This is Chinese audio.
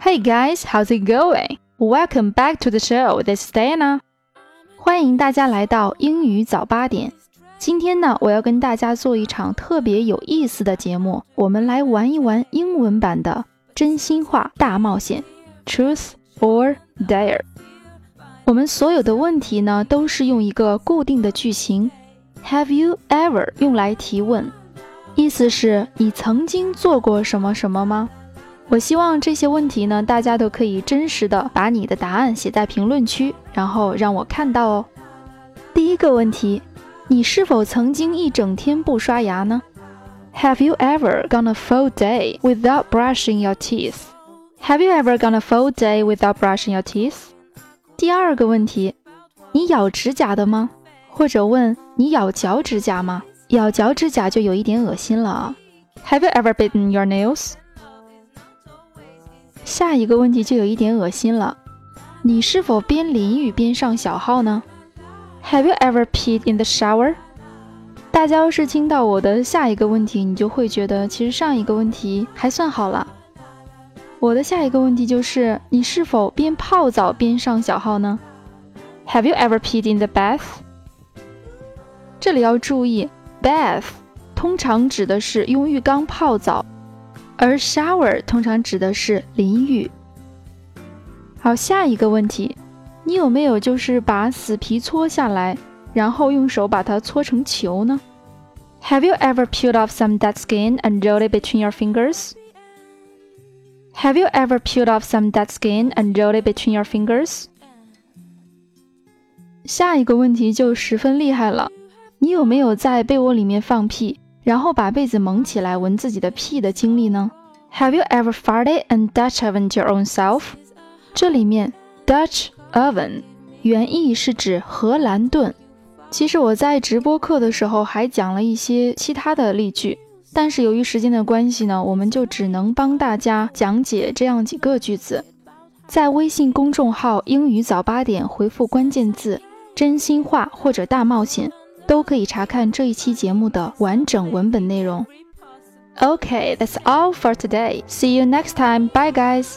Hey guys, how's it going? Welcome back to the show. This is Dana. 欢迎大家来到英语早八点。今天呢，我要跟大家做一场特别有意思的节目，我们来玩一玩英文版的真心话大冒险，Truth or Dare。我们所有的问题呢，都是用一个固定的句型，Have you ever 用来提问，意思是你曾经做过什么什么吗？我希望这些问题呢，大家都可以真实的把你的答案写在评论区，然后让我看到哦。第一个问题。你是否曾经一整天不刷牙呢？Have you ever gone a full day without brushing your teeth? Have you ever gone a full day without brushing your teeth? 第二个问题，你咬指甲的吗？或者问你咬脚指甲吗？咬脚指甲就有一点恶心了啊。Have you ever bitten your nails? 下一个问题就有一点恶心了，你是否边淋雨边上小号呢？Have you ever peed in the shower？大家要是听到我的下一个问题，你就会觉得其实上一个问题还算好了。我的下一个问题就是：你是否边泡澡边上小号呢？Have you ever peed in the bath？这里要注意，bath 通常指的是用浴缸泡澡，而 shower 通常指的是淋浴。好，下一个问题。你有没有就是把死皮搓下来，然后用手把它搓成球呢？Have you ever peeled off some dead skin and rolled it between your fingers? Have you ever peeled off some dead skin and rolled it between your fingers? 下一个问题就十分厉害了，你有没有在被窝里面放屁， 然后把被子蒙起来闻自己的屁的经历呢？Have you ever farted and Dutch ovened your own self? 这里面 Dutch Oven 原意是指荷兰盾。其实我在直播课的时候还讲了一些其他的例句，但是由于时间的关系呢，我们就只能帮大家讲解这样几个句子。在微信公众号“英语早八点”回复关键字“真心话”或者“大冒险”，都可以查看这一期节目的完整文本内容。Okay, that's all for today. See you next time. Bye, guys.